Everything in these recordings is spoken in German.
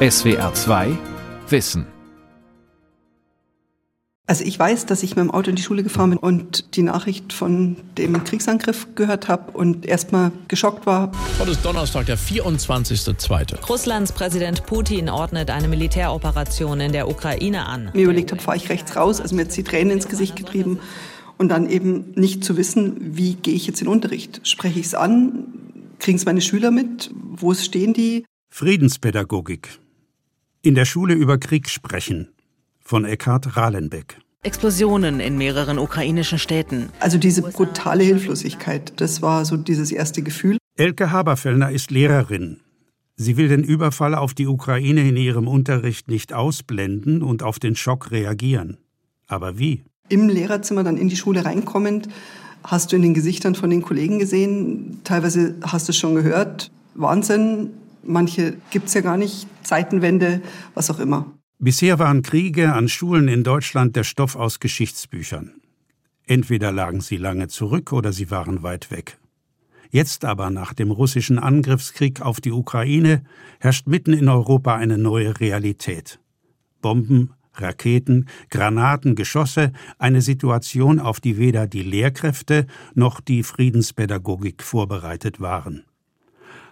SWR 2 Wissen. Also ich weiß, dass ich mit dem Auto in die Schule gefahren bin und die Nachricht von dem Kriegsangriff gehört habe und erstmal geschockt war. Heute ist Donnerstag, der 24.2. Russlands Präsident Putin ordnet eine Militäroperation in der Ukraine an. Mir überlegt habe, fahre ich rechts raus, also mir hat die Tränen ins Gesicht getrieben und dann eben nicht zu wissen, wie gehe ich jetzt in den Unterricht? Spreche ich es an? Kriegen es meine Schüler mit? Wo stehen die? Friedenspädagogik. In der Schule über Krieg sprechen von Eckhard Rahlenbeck. Explosionen in mehreren ukrainischen Städten. Also diese brutale Hilflosigkeit, das war so dieses erste Gefühl. Elke Haberfellner ist Lehrerin. Sie will den Überfall auf die Ukraine in ihrem Unterricht nicht ausblenden und auf den Schock reagieren. Aber wie? Im Lehrerzimmer dann in die Schule reinkommend, hast du in den Gesichtern von den Kollegen gesehen, teilweise hast du es schon gehört, Wahnsinn, manche gibt es ja gar nicht, Zeitenwende, was auch immer. Bisher waren Kriege an Schulen in Deutschland der Stoff aus Geschichtsbüchern. Entweder lagen sie lange zurück oder sie waren weit weg. Jetzt aber, nach dem russischen Angriffskrieg auf die Ukraine, herrscht mitten in Europa eine neue Realität. Bomben, Raketen, Granaten, Geschosse, eine Situation, auf die weder die Lehrkräfte noch die Friedenspädagogik vorbereitet waren.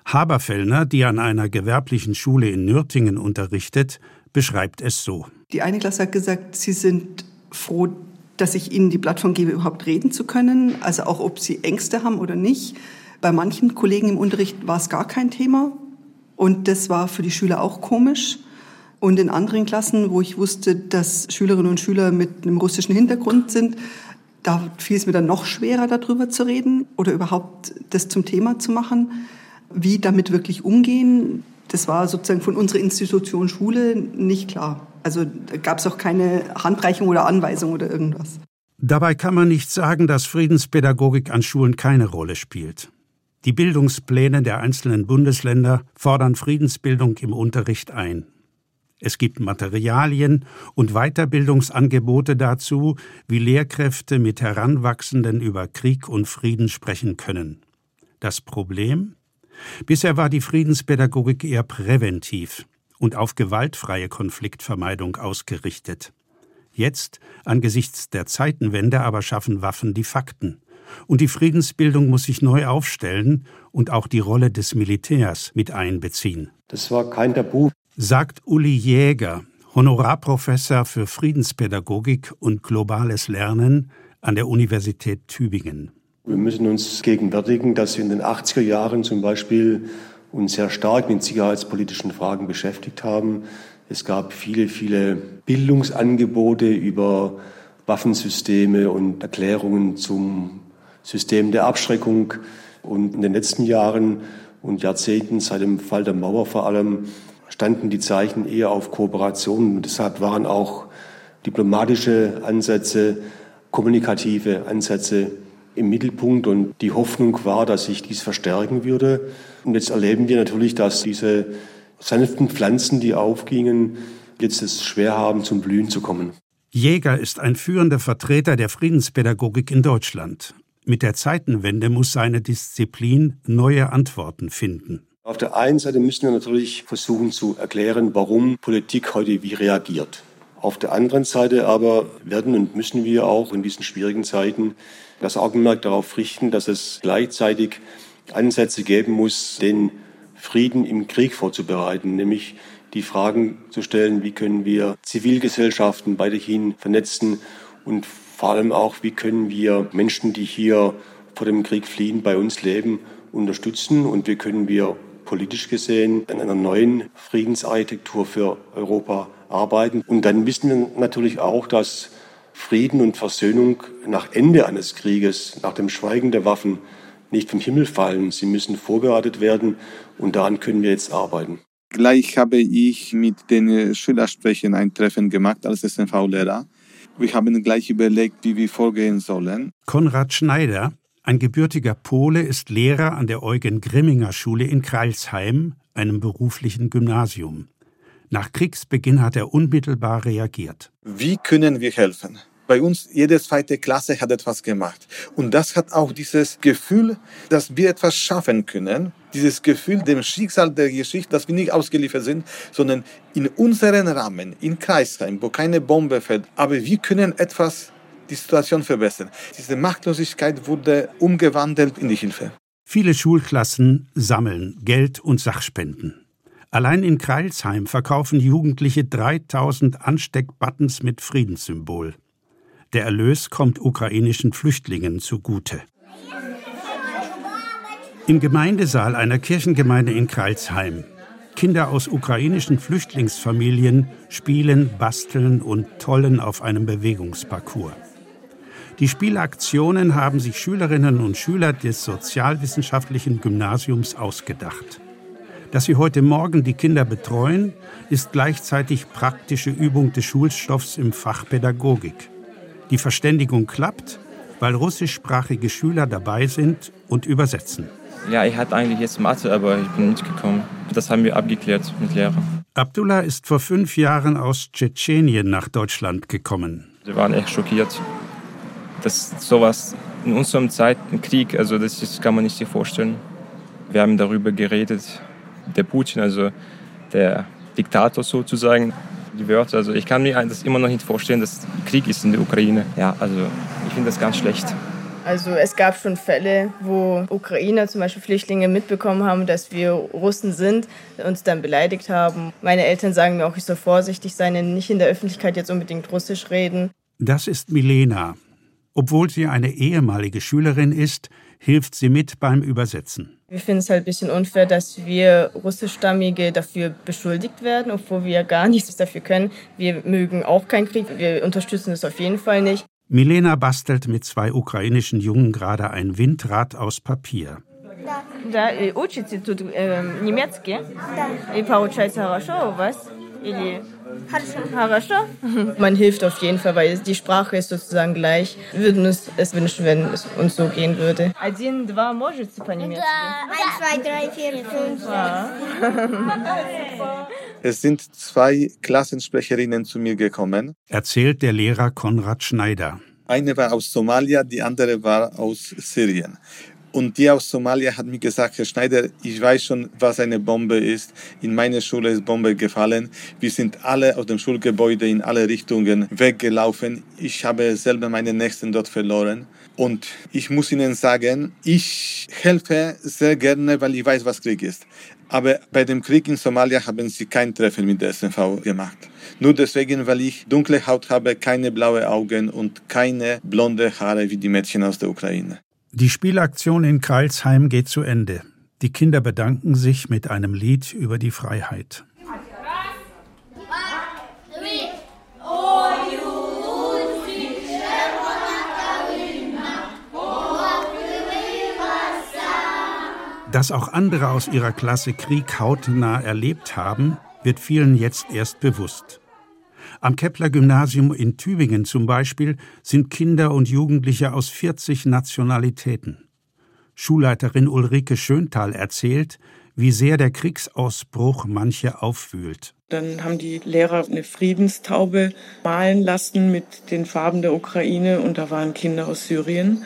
Haberfellner, die an einer gewerblichen Schule in Nürtingen unterrichtet, beschreibt es so. Die eine Klasse hat gesagt, sie sind froh, dass ich ihnen die Plattform gebe, überhaupt reden zu können, also auch ob sie Ängste haben oder nicht. Bei manchen Kollegen im Unterricht war es gar kein Thema und das war für die Schüler auch komisch. Und in anderen Klassen, wo ich wusste, dass Schülerinnen und Schüler mit einem russischen Hintergrund sind, da fiel es mir dann noch schwerer, darüber zu reden oder überhaupt das zum Thema zu machen wie damit wirklich umgehen, das war sozusagen von unserer Institution Schule nicht klar. Also gab es auch keine Handreichung oder Anweisung oder irgendwas. Dabei kann man nicht sagen, dass Friedenspädagogik an Schulen keine Rolle spielt. Die Bildungspläne der einzelnen Bundesländer fordern Friedensbildung im Unterricht ein. Es gibt Materialien und Weiterbildungsangebote dazu, wie Lehrkräfte mit Heranwachsenden über Krieg und Frieden sprechen können. Das Problem? Bisher war die Friedenspädagogik eher präventiv und auf gewaltfreie Konfliktvermeidung ausgerichtet. Jetzt, angesichts der Zeitenwende, aber schaffen Waffen die Fakten. Und die Friedensbildung muss sich neu aufstellen und auch die Rolle des Militärs mit einbeziehen. Das war kein Tabu, sagt Uli Jäger, Honorarprofessor für Friedenspädagogik und globales Lernen an der Universität Tübingen. Wir müssen uns gegenwärtigen, dass wir in den 80er Jahren zum Beispiel uns sehr stark mit sicherheitspolitischen Fragen beschäftigt haben. Es gab viele, viele Bildungsangebote über Waffensysteme und Erklärungen zum System der Abschreckung. Und in den letzten Jahren und Jahrzehnten, seit dem Fall der Mauer vor allem, standen die Zeichen eher auf Kooperation. Und deshalb waren auch diplomatische Ansätze, kommunikative Ansätze im Mittelpunkt und die Hoffnung war, dass sich dies verstärken würde. Und jetzt erleben wir natürlich, dass diese sanften Pflanzen, die aufgingen, jetzt es schwer haben, zum Blühen zu kommen. Jäger ist ein führender Vertreter der Friedenspädagogik in Deutschland. Mit der Zeitenwende muss seine Disziplin neue Antworten finden. Auf der einen Seite müssen wir natürlich versuchen zu erklären, warum Politik heute wie reagiert. Auf der anderen Seite aber werden und müssen wir auch in diesen schwierigen Zeiten das Augenmerk darauf richten, dass es gleichzeitig Ansätze geben muss, den Frieden im Krieg vorzubereiten, nämlich die Fragen zu stellen, wie können wir Zivilgesellschaften weiterhin vernetzen und vor allem auch, wie können wir Menschen, die hier vor dem Krieg fliehen, bei uns leben, unterstützen und wie können wir politisch gesehen an einer neuen Friedensarchitektur für Europa arbeiten. Und dann wissen wir natürlich auch, dass Frieden und Versöhnung nach Ende eines Krieges, nach dem Schweigen der Waffen, nicht vom Himmel fallen. Sie müssen vorbereitet werden und daran können wir jetzt arbeiten. Gleich habe ich mit den Schülersprechern ein Treffen gemacht als SNV-Lehrer. Wir haben gleich überlegt, wie wir vorgehen sollen. Konrad Schneider, ein gebürtiger Pole, ist Lehrer an der Eugen-Grimminger-Schule in Kreilsheim, einem beruflichen Gymnasium. Nach Kriegsbeginn hat er unmittelbar reagiert. Wie können wir helfen? Bei uns, jede zweite Klasse hat etwas gemacht. Und das hat auch dieses Gefühl, dass wir etwas schaffen können. Dieses Gefühl, dem Schicksal der Geschichte, dass wir nicht ausgeliefert sind, sondern in unseren Rahmen, in Kreisheim, wo keine Bombe fällt. Aber wir können etwas die Situation verbessern. Diese Machtlosigkeit wurde umgewandelt in die Hilfe. Viele Schulklassen sammeln Geld und Sachspenden. Allein in Kreilsheim verkaufen Jugendliche 3000 Ansteckbuttons mit Friedenssymbol. Der Erlös kommt ukrainischen Flüchtlingen zugute. Im Gemeindesaal einer Kirchengemeinde in Kreilsheim. Kinder aus ukrainischen Flüchtlingsfamilien spielen, basteln und tollen auf einem Bewegungsparcours. Die Spielaktionen haben sich Schülerinnen und Schüler des sozialwissenschaftlichen Gymnasiums ausgedacht. Dass sie heute Morgen die Kinder betreuen, ist gleichzeitig praktische Übung des Schulstoffs im Fach Pädagogik. Die Verständigung klappt, weil russischsprachige Schüler dabei sind und übersetzen. Ja, ich hatte eigentlich jetzt Mathe, aber ich bin nicht gekommen. Das haben wir abgeklärt mit Lehrer. Abdullah ist vor fünf Jahren aus Tschetschenien nach Deutschland gekommen. Wir waren echt schockiert, dass sowas in unserem Zeit, im Krieg, also das, das kann man nicht sich vorstellen. Wir haben darüber geredet, der Putin, also der Diktator sozusagen, die Wörter. Also ich kann mir das immer noch nicht vorstellen, dass Krieg ist in der Ukraine. Ja, also ich finde das ganz schlecht. Also es gab schon Fälle, wo Ukrainer, zum Beispiel Flüchtlinge, mitbekommen haben, dass wir Russen sind, uns dann beleidigt haben. Meine Eltern sagen mir auch, ich soll vorsichtig sein, denn nicht in der Öffentlichkeit jetzt unbedingt Russisch reden. Das ist Milena. Obwohl sie eine ehemalige Schülerin ist, hilft sie mit beim Übersetzen. Wir finden es halt ein bisschen unfair, dass wir Russischstammige dafür beschuldigt werden, obwohl wir gar nichts dafür können. Wir mögen auch keinen Krieg, wir unterstützen es auf jeden Fall nicht. Milena bastelt mit zwei ukrainischen Jungen gerade ein Windrad aus Papier. Да, и учите тут э, немецкий? Да. И получается хорошо у вас? Или Хорошо. Man hilft auf jeden Fall, weil die Sprache ist sozusagen gleich. Wir würden uns es wünschen, wenn es uns so gehen würde. Один, два, можете по-немецки? Eins, zwei, drei, vier, fünf, Es sind zwei Klassensprecherinnen zu mir gekommen. Erzählt der Lehrer Konrad Schneider. Eine war aus Somalia, die andere war aus Syrien. Und die aus Somalia hat mir gesagt, Herr Schneider, ich weiß schon, was eine Bombe ist. In meiner Schule ist Bombe gefallen. Wir sind alle aus dem Schulgebäude in alle Richtungen weggelaufen. Ich habe selber meine Nächsten dort verloren. Und ich muss Ihnen sagen, ich helfe sehr gerne, weil ich weiß, was Krieg ist. Aber bei dem Krieg in Somalia haben sie kein Treffen mit der SNV gemacht. Nur deswegen, weil ich dunkle Haut habe, keine blaue Augen und keine blonde Haare wie die Mädchen aus der Ukraine. Die Spielaktion in Karlsheim geht zu Ende. Die Kinder bedanken sich mit einem Lied über die Freiheit. Dass auch andere aus ihrer Klasse Krieg hautnah erlebt haben, wird vielen jetzt erst bewusst. Am Kepler-Gymnasium in Tübingen zum Beispiel sind Kinder und Jugendliche aus 40 Nationalitäten. Schulleiterin Ulrike Schöntal erzählt, wie sehr der Kriegsausbruch manche aufwühlt. Dann haben die Lehrer eine Friedenstaube malen lassen mit den Farben der Ukraine und da waren Kinder aus Syrien.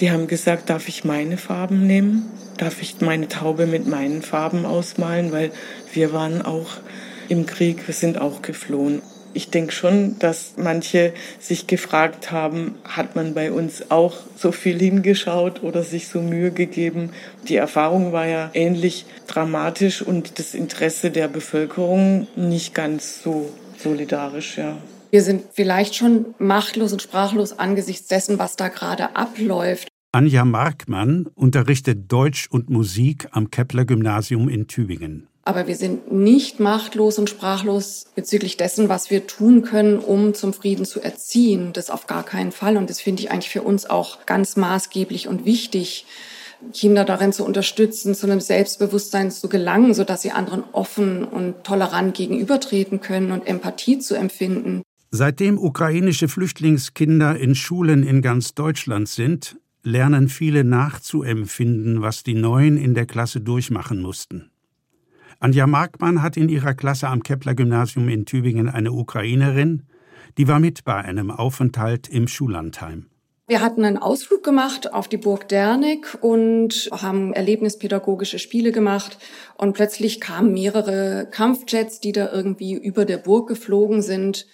Die haben gesagt, darf ich meine Farben nehmen? Darf ich meine Taube mit meinen Farben ausmalen? Weil wir waren auch im Krieg, wir sind auch geflohen ich denke schon, dass manche sich gefragt haben, hat man bei uns auch so viel hingeschaut oder sich so Mühe gegeben. Die Erfahrung war ja ähnlich dramatisch und das Interesse der Bevölkerung nicht ganz so solidarisch, ja. Wir sind vielleicht schon machtlos und sprachlos angesichts dessen, was da gerade abläuft. Anja Markmann unterrichtet Deutsch und Musik am Kepler Gymnasium in Tübingen. Aber wir sind nicht machtlos und sprachlos bezüglich dessen, was wir tun können, um zum Frieden zu erziehen. Das auf gar keinen Fall. Und das finde ich eigentlich für uns auch ganz maßgeblich und wichtig, Kinder darin zu unterstützen, zu einem Selbstbewusstsein zu gelangen, sodass sie anderen offen und tolerant gegenübertreten können und Empathie zu empfinden. Seitdem ukrainische Flüchtlingskinder in Schulen in ganz Deutschland sind, lernen viele nachzuempfinden, was die Neuen in der Klasse durchmachen mussten. Anja Markmann hat in ihrer Klasse am Kepler Gymnasium in Tübingen eine Ukrainerin, Die war mit bei einem Aufenthalt im Schullandheim. Wir hatten einen Ausflug gemacht auf die Burg Dernig und haben erlebnispädagogische Spiele gemacht. Und plötzlich kamen mehrere Kampfjets, die da irgendwie über der Burg geflogen sind.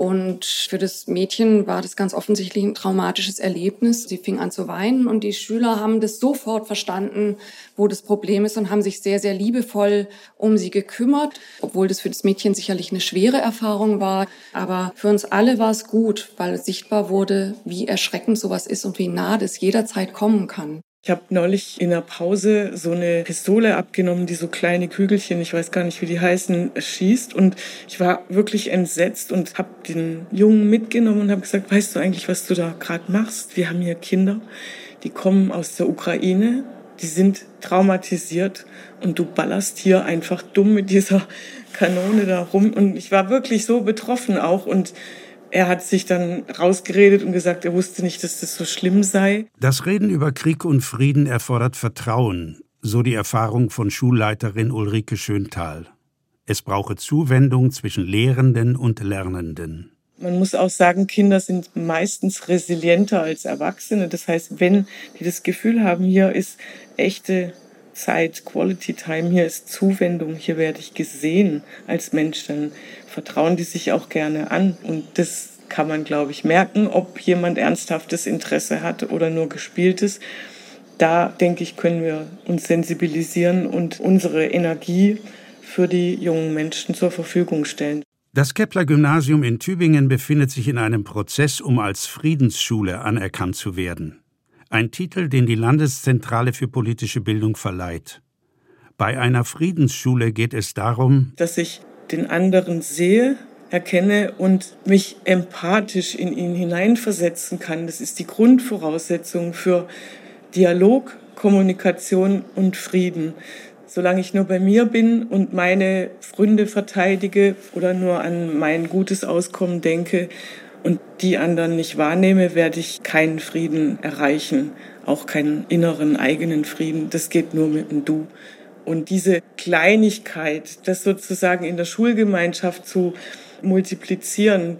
Und für das Mädchen war das ganz offensichtlich ein traumatisches Erlebnis. Sie fing an zu weinen und die Schüler haben das sofort verstanden, wo das Problem ist und haben sich sehr, sehr liebevoll um sie gekümmert, obwohl das für das Mädchen sicherlich eine schwere Erfahrung war. Aber für uns alle war es gut, weil sichtbar wurde, wie erschreckend sowas ist und wie nah das jederzeit kommen kann. Ich habe neulich in der Pause so eine Pistole abgenommen, die so kleine Kügelchen, ich weiß gar nicht, wie die heißen, schießt. Und ich war wirklich entsetzt und habe den Jungen mitgenommen und habe gesagt, weißt du eigentlich, was du da gerade machst? Wir haben hier Kinder, die kommen aus der Ukraine, die sind traumatisiert und du ballerst hier einfach dumm mit dieser Kanone da rum. Und ich war wirklich so betroffen auch und er hat sich dann rausgeredet und gesagt, er wusste nicht, dass das so schlimm sei. Das Reden über Krieg und Frieden erfordert Vertrauen, so die Erfahrung von Schulleiterin Ulrike Schöntal. Es brauche Zuwendung zwischen Lehrenden und Lernenden. Man muss auch sagen, Kinder sind meistens resilienter als Erwachsene. Das heißt, wenn die das Gefühl haben, hier ist echte Zeit, Quality Time, hier ist Zuwendung, hier werde ich gesehen als Mensch, dann vertrauen die sich auch gerne an. Und das kann man, glaube ich, merken, ob jemand ernsthaftes Interesse hat oder nur gespieltes. Da, denke ich, können wir uns sensibilisieren und unsere Energie für die jungen Menschen zur Verfügung stellen. Das Kepler-Gymnasium in Tübingen befindet sich in einem Prozess, um als Friedensschule anerkannt zu werden. Ein Titel, den die Landeszentrale für politische Bildung verleiht. Bei einer Friedensschule geht es darum, dass ich den anderen sehe, erkenne und mich empathisch in ihn hineinversetzen kann. Das ist die Grundvoraussetzung für Dialog, Kommunikation und Frieden. Solange ich nur bei mir bin und meine Freunde verteidige oder nur an mein gutes Auskommen denke und die anderen nicht wahrnehme, werde ich keinen Frieden erreichen, auch keinen inneren eigenen Frieden. Das geht nur mit dem Du. Und diese Kleinigkeit, das sozusagen in der Schulgemeinschaft zu multiplizieren,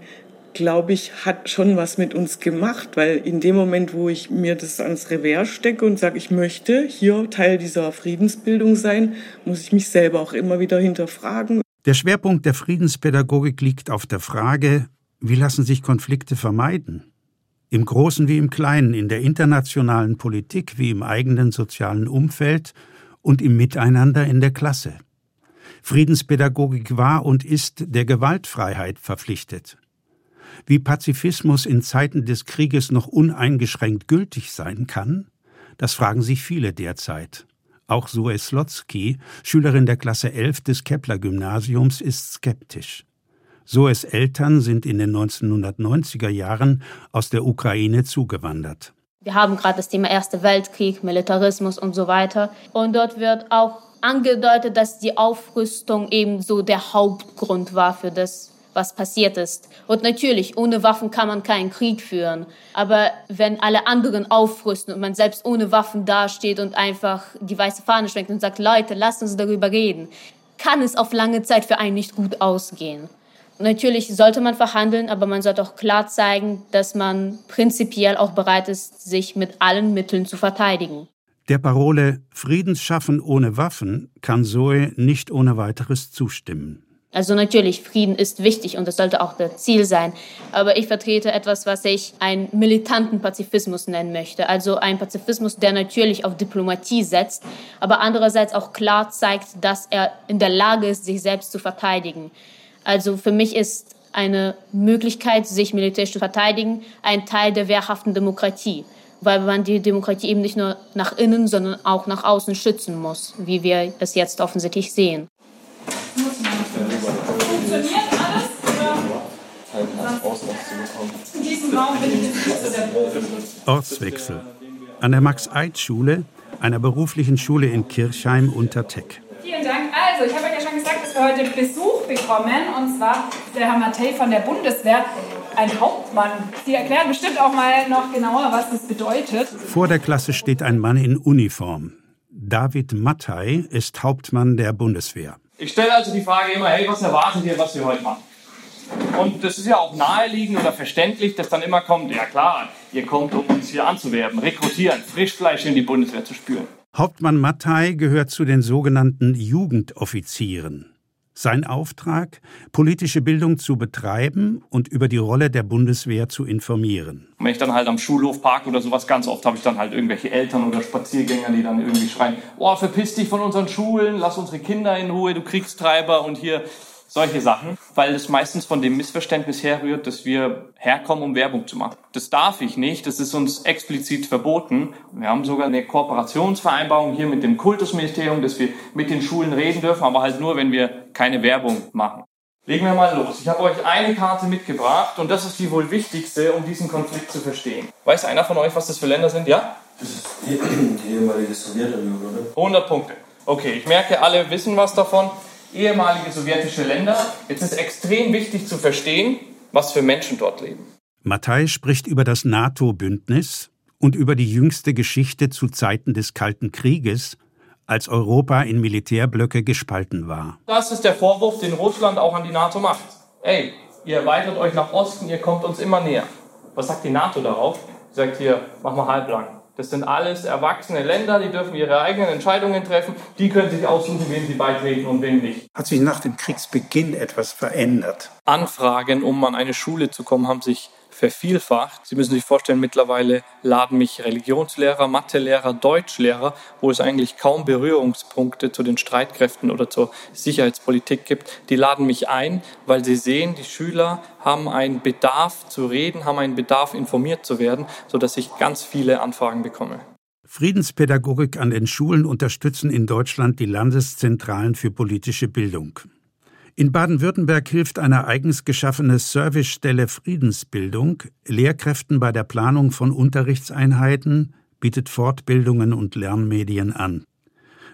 glaube ich, hat schon was mit uns gemacht, weil in dem Moment, wo ich mir das ans Revers stecke und sage, ich möchte hier Teil dieser Friedensbildung sein, muss ich mich selber auch immer wieder hinterfragen. Der Schwerpunkt der Friedenspädagogik liegt auf der Frage, wie lassen sich Konflikte vermeiden? Im Großen wie im Kleinen, in der internationalen Politik wie im eigenen sozialen Umfeld und im Miteinander in der Klasse. Friedenspädagogik war und ist der Gewaltfreiheit verpflichtet. Wie Pazifismus in Zeiten des Krieges noch uneingeschränkt gültig sein kann, das fragen sich viele derzeit. Auch Zoe Slotsky, Schülerin der Klasse 11 des Kepler-Gymnasiums, ist skeptisch. Zoes Eltern sind in den 1990er Jahren aus der Ukraine zugewandert. Wir haben gerade das Thema Erster Weltkrieg, Militarismus und so weiter. Und dort wird auch angedeutet, dass die Aufrüstung eben so der Hauptgrund war für das, was passiert ist. Und natürlich, ohne Waffen kann man keinen Krieg führen. Aber wenn alle anderen aufrüsten und man selbst ohne Waffen dasteht und einfach die weiße Fahne schwenkt und sagt, Leute, lasst uns darüber reden, kann es auf lange Zeit für einen nicht gut ausgehen. Natürlich sollte man verhandeln, aber man sollte auch klar zeigen, dass man prinzipiell auch bereit ist, sich mit allen Mitteln zu verteidigen. Der Parole Friedensschaffen ohne Waffen kann Zoe nicht ohne weiteres zustimmen. Also natürlich, Frieden ist wichtig und das sollte auch das Ziel sein. Aber ich vertrete etwas, was ich einen militanten Pazifismus nennen möchte. Also ein Pazifismus, der natürlich auf Diplomatie setzt, aber andererseits auch klar zeigt, dass er in der Lage ist, sich selbst zu verteidigen. Also für mich ist eine Möglichkeit, sich militärisch zu verteidigen, ein Teil der wehrhaften Demokratie, weil man die Demokratie eben nicht nur nach innen, sondern auch nach außen schützen muss, wie wir es jetzt offensichtlich sehen. Funktioniert alles? In diesem Raum bin ich jetzt nicht so der Profi. Ortswechsel. An der Max-Eid-Schule, einer beruflichen Schule in Kirchheim unter Teck. Vielen Dank. Also, ich habe euch ja schon gesagt, dass wir heute Besuch bekommen. Und zwar der Herr Mattei von der Bundeswehr, ein Hauptmann. Sie erklären bestimmt auch mal noch genauer, was das bedeutet. Vor der Klasse steht ein Mann in Uniform. David Mattei ist Hauptmann der Bundeswehr. Ich stelle also die Frage immer, hey, was erwartet ihr, was wir heute machen? Und das ist ja auch naheliegend oder verständlich, dass dann immer kommt, ja klar, ihr kommt, um uns hier anzuwerben, rekrutieren, Frischfleisch in die Bundeswehr zu spüren. Hauptmann Mattei gehört zu den sogenannten Jugendoffizieren. Sein Auftrag, politische Bildung zu betreiben und über die Rolle der Bundeswehr zu informieren. Und wenn ich dann halt am Schulhof parke oder sowas, ganz oft habe ich dann halt irgendwelche Eltern oder Spaziergänger, die dann irgendwie schreien, oh, verpiss dich von unseren Schulen, lass unsere Kinder in Ruhe, du Kriegstreiber und hier solche Sachen, weil es meistens von dem Missverständnis herrührt, dass wir herkommen, um Werbung zu machen. Das darf ich nicht, das ist uns explizit verboten. Wir haben sogar eine Kooperationsvereinbarung hier mit dem Kultusministerium, dass wir mit den Schulen reden dürfen, aber halt nur, wenn wir keine Werbung machen. Legen wir mal los. Ich habe euch eine Karte mitgebracht und das ist die wohl wichtigste, um diesen Konflikt zu verstehen. Weiß einer von euch, was das für Länder sind? Ja? Das ist die, die ehemalige Sowjetunion, oder? 100 Punkte. Okay, ich merke, alle wissen was davon ehemalige sowjetische Länder. Jetzt ist extrem wichtig zu verstehen, was für Menschen dort leben. Mattei spricht über das NATO-Bündnis und über die jüngste Geschichte zu Zeiten des Kalten Krieges, als Europa in Militärblöcke gespalten war. Das ist der Vorwurf, den Russland auch an die NATO macht. Ey, ihr erweitert euch nach Osten, ihr kommt uns immer näher. Was sagt die NATO darauf? Sie sagt hier, mach mal halblang. Das sind alles erwachsene Länder, die dürfen ihre eigenen Entscheidungen treffen. Die können sich aussuchen, wem sie beitreten und wem nicht. Hat sich nach dem Kriegsbeginn etwas verändert? Anfragen, um an eine Schule zu kommen, haben sich vervielfacht. Sie müssen sich vorstellen, mittlerweile laden mich Religionslehrer, Mathelehrer, Deutschlehrer, wo es eigentlich kaum Berührungspunkte zu den Streitkräften oder zur Sicherheitspolitik gibt, die laden mich ein, weil sie sehen, die Schüler haben einen Bedarf zu reden, haben einen Bedarf informiert zu werden, sodass ich ganz viele Anfragen bekomme. Friedenspädagogik an den Schulen unterstützen in Deutschland die Landeszentralen für politische Bildung. In Baden-Württemberg hilft eine eigens geschaffene Servicestelle Friedensbildung Lehrkräften bei der Planung von Unterrichtseinheiten, bietet Fortbildungen und Lernmedien an.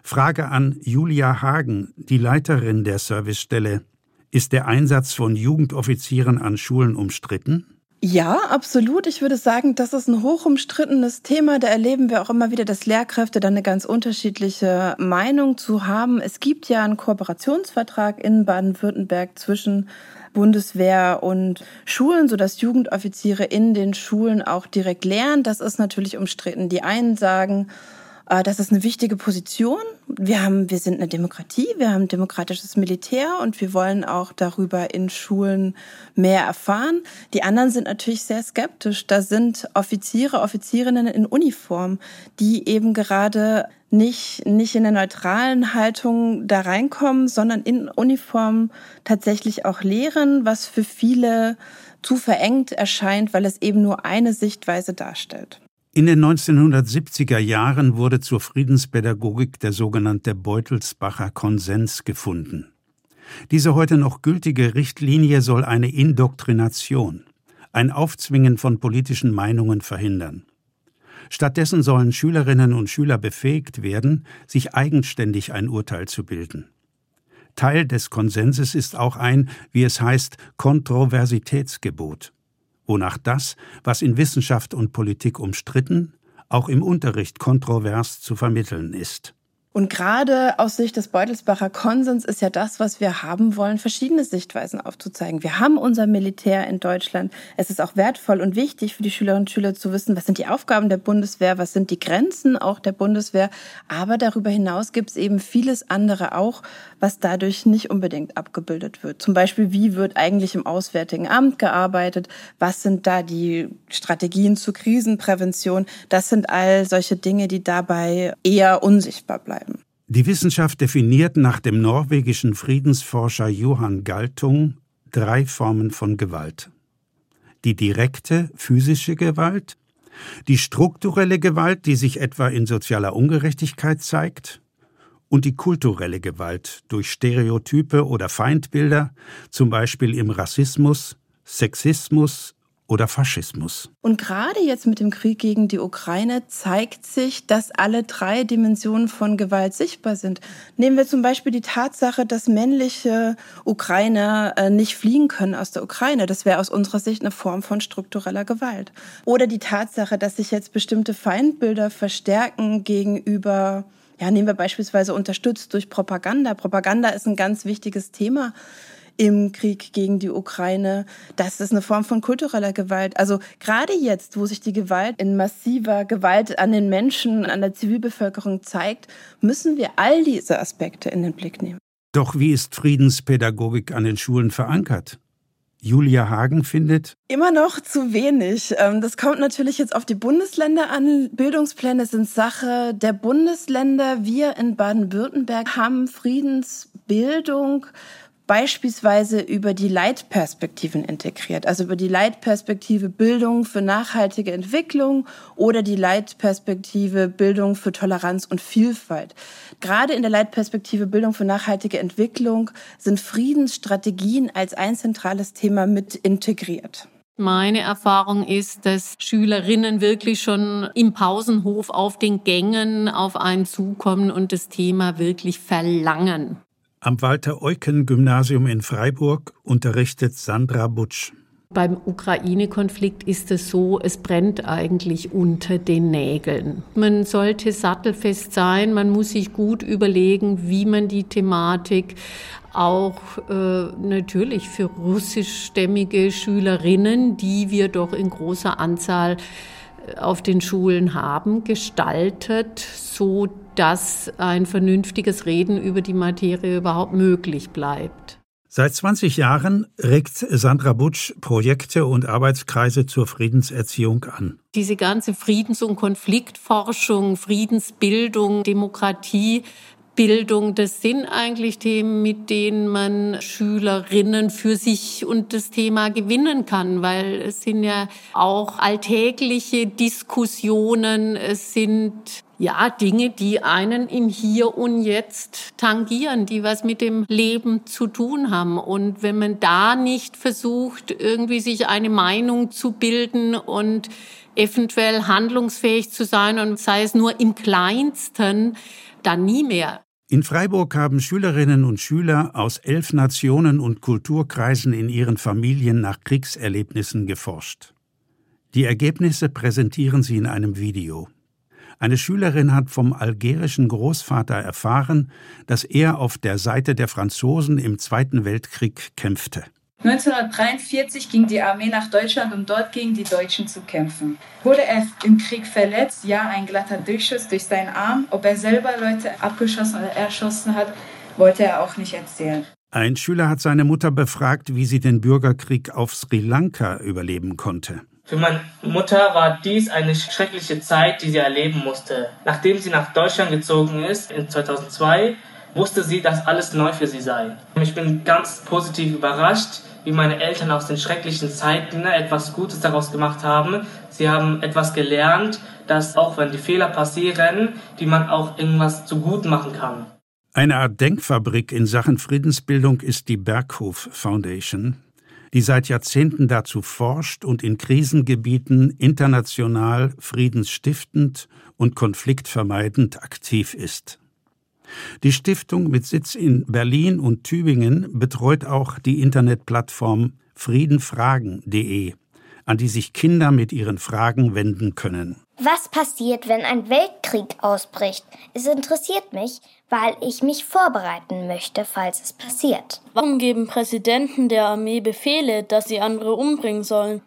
Frage an Julia Hagen, die Leiterin der Servicestelle. Ist der Einsatz von Jugendoffizieren an Schulen umstritten? Ja, absolut. Ich würde sagen, das ist ein hoch umstrittenes Thema. Da erleben wir auch immer wieder, dass Lehrkräfte da eine ganz unterschiedliche Meinung zu haben. Es gibt ja einen Kooperationsvertrag in Baden-Württemberg zwischen Bundeswehr und Schulen, sodass Jugendoffiziere in den Schulen auch direkt lernen. Das ist natürlich umstritten. Die einen sagen, das ist eine wichtige Position. Wir haben, wir sind eine Demokratie, wir haben demokratisches Militär und wir wollen auch darüber in Schulen mehr erfahren. Die anderen sind natürlich sehr skeptisch. Da sind Offiziere, Offizierinnen in Uniform, die eben gerade nicht, nicht in der neutralen Haltung da reinkommen, sondern in Uniform tatsächlich auch lehren, was für viele zu verengt erscheint, weil es eben nur eine Sichtweise darstellt. In den 1970er Jahren wurde zur Friedenspädagogik der sogenannte Beutelsbacher Konsens gefunden. Diese heute noch gültige Richtlinie soll eine Indoktrination, ein Aufzwingen von politischen Meinungen verhindern. Stattdessen sollen Schülerinnen und Schüler befähigt werden, sich eigenständig ein Urteil zu bilden. Teil des Konsenses ist auch ein, wie es heißt, Kontroversitätsgebot wonach das, was in Wissenschaft und Politik umstritten, auch im Unterricht kontrovers zu vermitteln ist. Und gerade aus Sicht des Beutelsbacher Konsens ist ja das, was wir haben wollen, verschiedene Sichtweisen aufzuzeigen. Wir haben unser Militär in Deutschland. Es ist auch wertvoll und wichtig für die Schülerinnen und Schüler zu wissen, was sind die Aufgaben der Bundeswehr, was sind die Grenzen auch der Bundeswehr. Aber darüber hinaus gibt es eben vieles andere auch, was dadurch nicht unbedingt abgebildet wird. Zum Beispiel, wie wird eigentlich im Auswärtigen Amt gearbeitet? Was sind da die Strategien zur Krisenprävention? Das sind all solche Dinge, die dabei eher unsichtbar bleiben. Die Wissenschaft definiert nach dem norwegischen Friedensforscher Johann Galtung drei Formen von Gewalt. Die direkte physische Gewalt, die strukturelle Gewalt, die sich etwa in sozialer Ungerechtigkeit zeigt, und die kulturelle Gewalt durch Stereotype oder Feindbilder, zum Beispiel im Rassismus, Sexismus, oder Faschismus. Und gerade jetzt mit dem Krieg gegen die Ukraine zeigt sich, dass alle drei Dimensionen von Gewalt sichtbar sind. Nehmen wir zum Beispiel die Tatsache, dass männliche Ukrainer äh, nicht fliehen können aus der Ukraine. Das wäre aus unserer Sicht eine Form von struktureller Gewalt. Oder die Tatsache, dass sich jetzt bestimmte Feindbilder verstärken gegenüber ja, nehmen wir beispielsweise unterstützt durch Propaganda. Propaganda ist ein ganz wichtiges Thema im Krieg gegen die Ukraine. Das ist eine Form von kultureller Gewalt. Also gerade jetzt, wo sich die Gewalt in massiver Gewalt an den Menschen, an der Zivilbevölkerung zeigt, müssen wir all diese Aspekte in den Blick nehmen. Doch wie ist Friedenspädagogik an den Schulen verankert? Julia Hagen findet. Immer noch zu wenig. Ähm, das kommt natürlich jetzt auf die Bundesländer an. Bildungspläne sind Sache der Bundesländer. Wir in Baden-Württemberg haben Friedensbildung beispielsweise über die Leitperspektiven integriert, also über die Leitperspektive Bildung für nachhaltige Entwicklung oder die Leitperspektive Bildung für Toleranz und Vielfalt. Gerade in der Leitperspektive Bildung für nachhaltige Entwicklung sind Friedensstrategien als ein zentrales Thema mit integriert. Meine Erfahrung ist, dass Schülerinnen wirklich schon im Pausenhof auf den Gängen auf einen zukommen und das Thema wirklich verlangen. Am Walter-Eucken-Gymnasium in Freiburg unterrichtet Sandra Butsch. Beim Ukraine-Konflikt ist es so, es brennt eigentlich unter den Nägeln. Man sollte sattelfest sein, man muss sich gut überlegen, wie man die Thematik auch äh, natürlich für russischstämmige Schülerinnen, die wir doch in großer Anzahl äh, auf den Schulen haben, gestaltet, so dass ein vernünftiges Reden über die Materie überhaupt möglich bleibt. Seit 20 Jahren regt Sandra Butsch Projekte und Arbeitskreise zur Friedenserziehung an. Diese ganze Friedens- und Konfliktforschung, Friedensbildung, Demokratie, Bildung, das sind eigentlich Themen, mit denen man Schülerinnen für sich und das Thema gewinnen kann, weil es sind ja auch alltägliche Diskussionen, es sind ja, Dinge, die einen im Hier und Jetzt tangieren, die was mit dem Leben zu tun haben. Und wenn man da nicht versucht, irgendwie sich eine Meinung zu bilden und eventuell handlungsfähig zu sein und sei es nur im kleinsten, dann nie mehr. In Freiburg haben Schülerinnen und Schüler aus elf Nationen und Kulturkreisen in ihren Familien nach Kriegserlebnissen geforscht. Die Ergebnisse präsentieren sie in einem Video. Eine Schülerin hat vom algerischen Großvater erfahren, dass er auf der Seite der Franzosen im Zweiten Weltkrieg kämpfte. 1943 ging die Armee nach Deutschland, um dort gegen die Deutschen zu kämpfen. Wurde er im Krieg verletzt? Ja, ein glatter Durchschuss durch seinen Arm. Ob er selber Leute abgeschossen oder erschossen hat, wollte er auch nicht erzählen. Ein Schüler hat seine Mutter befragt, wie sie den Bürgerkrieg auf Sri Lanka überleben konnte. Für meine Mutter war dies eine schreckliche Zeit, die sie erleben musste. Nachdem sie nach Deutschland gezogen ist, in 2002, wusste sie, dass alles neu für sie sei. Ich bin ganz positiv überrascht, wie meine Eltern aus den schrecklichen Zeiten etwas Gutes daraus gemacht haben. Sie haben etwas gelernt, dass auch wenn die Fehler passieren, die man auch irgendwas zu gut machen kann. Eine Art Denkfabrik in Sachen Friedensbildung ist die Berghof Foundation, die seit Jahrzehnten dazu forscht und in Krisengebieten international friedensstiftend und konfliktvermeidend aktiv ist. Die Stiftung mit Sitz in Berlin und Tübingen betreut auch die Internetplattform friedenfragen.de, an die sich Kinder mit ihren Fragen wenden können. Was passiert, wenn ein Weltkrieg ausbricht? Es interessiert mich, weil ich mich vorbereiten möchte, falls es passiert. Warum geben Präsidenten der Armee Befehle, dass sie andere umbringen sollen?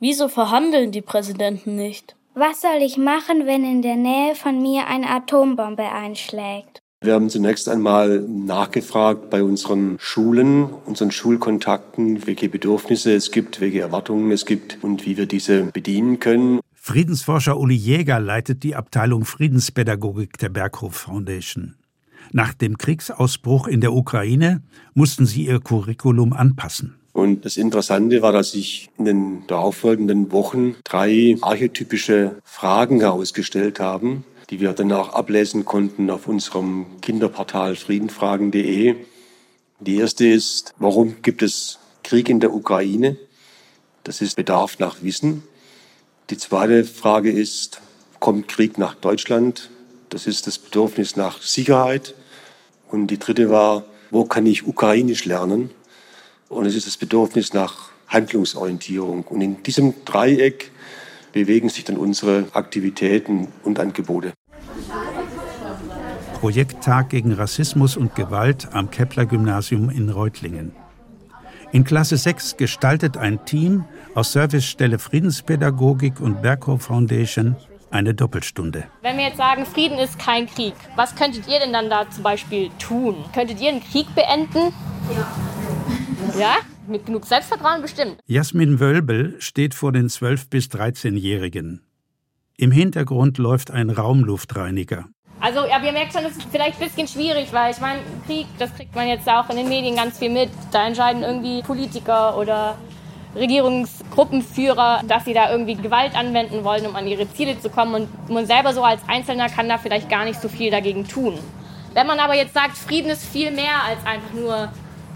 Wieso verhandeln die Präsidenten nicht? Was soll ich machen, wenn in der Nähe von mir eine Atombombe einschlägt? Wir haben zunächst einmal nachgefragt bei unseren Schulen, unseren Schulkontakten, welche Bedürfnisse es gibt, welche Erwartungen es gibt und wie wir diese bedienen können. Friedensforscher Uli Jäger leitet die Abteilung Friedenspädagogik der Berghof Foundation. Nach dem Kriegsausbruch in der Ukraine mussten sie ihr Curriculum anpassen. Und das Interessante war, dass sich in den darauffolgenden Wochen drei archetypische Fragen herausgestellt haben, die wir dann auch ablesen konnten auf unserem Kinderportal friedenfragen.de. Die erste ist, warum gibt es Krieg in der Ukraine? Das ist Bedarf nach Wissen. Die zweite Frage ist, kommt Krieg nach Deutschland? Das ist das Bedürfnis nach Sicherheit. Und die dritte war, wo kann ich Ukrainisch lernen? Und es ist das Bedürfnis nach Handlungsorientierung. Und in diesem Dreieck bewegen sich dann unsere Aktivitäten und Angebote. Projekttag gegen Rassismus und Gewalt am Kepler Gymnasium in Reutlingen. In Klasse 6 gestaltet ein Team aus Servicestelle Friedenspädagogik und Berghof Foundation eine Doppelstunde. Wenn wir jetzt sagen, Frieden ist kein Krieg, was könntet ihr denn dann da zum Beispiel tun? Könntet ihr einen Krieg beenden? Ja. Ja? Mit genug Selbstvertrauen bestimmt. Jasmin Wölbel steht vor den 12- bis 13-Jährigen. Im Hintergrund läuft ein Raumluftreiniger. Also, aber ihr merkt schon, es ist vielleicht ein bisschen schwierig, weil ich meine, Krieg, das kriegt man jetzt auch in den Medien ganz viel mit. Da entscheiden irgendwie Politiker oder Regierungsgruppenführer, dass sie da irgendwie Gewalt anwenden wollen, um an ihre Ziele zu kommen. Und man selber so als Einzelner kann da vielleicht gar nicht so viel dagegen tun. Wenn man aber jetzt sagt, Frieden ist viel mehr als einfach nur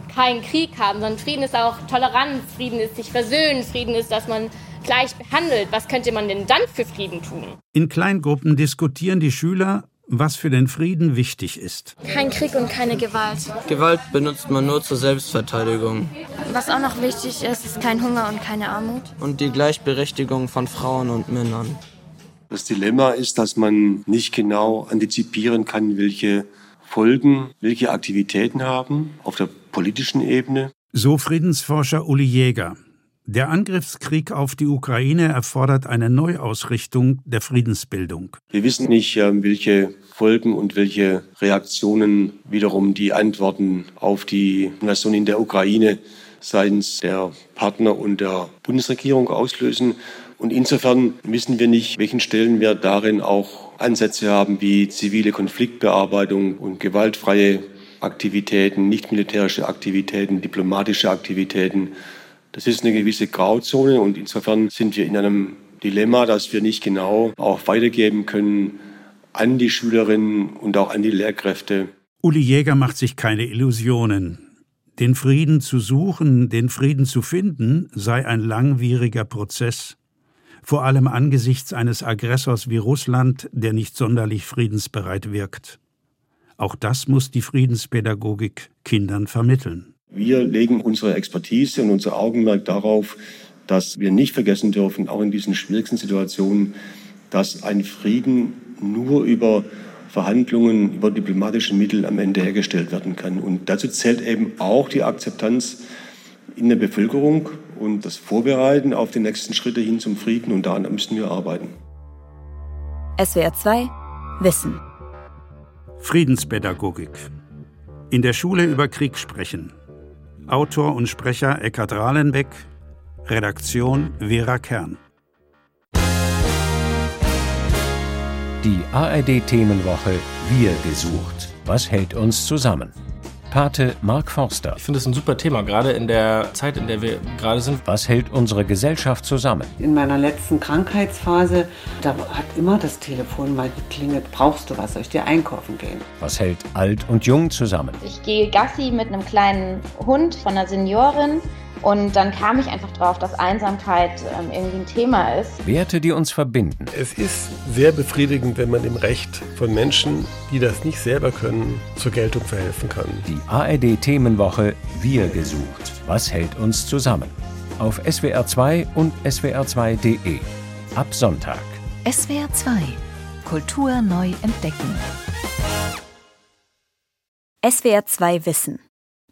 keinen Krieg haben, sondern Frieden ist auch Toleranz, Frieden ist sich versöhnen, Frieden ist, dass man gleich behandelt. Was könnte man denn dann für Frieden tun? In Kleingruppen diskutieren die Schüler, was für den Frieden wichtig ist. Kein Krieg und keine Gewalt. Gewalt benutzt man nur zur Selbstverteidigung. Was auch noch wichtig ist, ist kein Hunger und keine Armut. Und die Gleichberechtigung von Frauen und Männern. Das Dilemma ist, dass man nicht genau antizipieren kann, welche Folgen welche Aktivitäten haben auf der politischen Ebene. So Friedensforscher Uli Jäger. Der Angriffskrieg auf die Ukraine erfordert eine Neuausrichtung der Friedensbildung. Wir wissen nicht, ähm, welche Folgen und welche Reaktionen wiederum die Antworten auf die Invasion in der Ukraine seitens der Partner und der Bundesregierung auslösen. Und insofern wissen wir nicht, welchen Stellenwert darin auch Ansätze haben wie zivile Konfliktbearbeitung und gewaltfreie Aktivitäten, nicht militärische Aktivitäten, diplomatische Aktivitäten. Das ist eine gewisse Grauzone und insofern sind wir in einem Dilemma, das wir nicht genau auch weitergeben können an die Schülerinnen und auch an die Lehrkräfte. Uli Jäger macht sich keine Illusionen. Den Frieden zu suchen, den Frieden zu finden, sei ein langwieriger Prozess. Vor allem angesichts eines Aggressors wie Russland, der nicht sonderlich friedensbereit wirkt. Auch das muss die Friedenspädagogik Kindern vermitteln. Wir legen unsere Expertise und unser Augenmerk darauf, dass wir nicht vergessen dürfen, auch in diesen schwierigsten Situationen, dass ein Frieden nur über Verhandlungen, über diplomatische Mittel am Ende hergestellt werden kann. Und dazu zählt eben auch die Akzeptanz in der Bevölkerung und das Vorbereiten auf die nächsten Schritte hin zum Frieden. Und daran müssen wir arbeiten. SWR 2 Wissen. Friedenspädagogik. In der Schule über Krieg sprechen. Autor und Sprecher Eckhard Rahlenbeck. Redaktion Vera Kern. Die ARD-Themenwoche Wir gesucht. Was hält uns zusammen? Pate Mark Forster. Ich finde es ein super Thema, gerade in der Zeit, in der wir gerade sind. Was hält unsere Gesellschaft zusammen? In meiner letzten Krankheitsphase, da hat immer das Telefon mal geklingelt. Brauchst du was? Soll ich dir einkaufen gehen? Was hält alt und jung zusammen? Ich gehe Gassi mit einem kleinen Hund von einer Seniorin. Und dann kam ich einfach drauf, dass Einsamkeit ähm, irgendwie ein Thema ist. Werte, die uns verbinden. Es ist sehr befriedigend, wenn man dem Recht von Menschen, die das nicht selber können, zur Geltung verhelfen kann. Die ARD-Themenwoche Wir gesucht. Was hält uns zusammen? Auf SWR2 und SWR2.de. Ab Sonntag. SWR 2. Kultur neu entdecken. SWR 2 Wissen.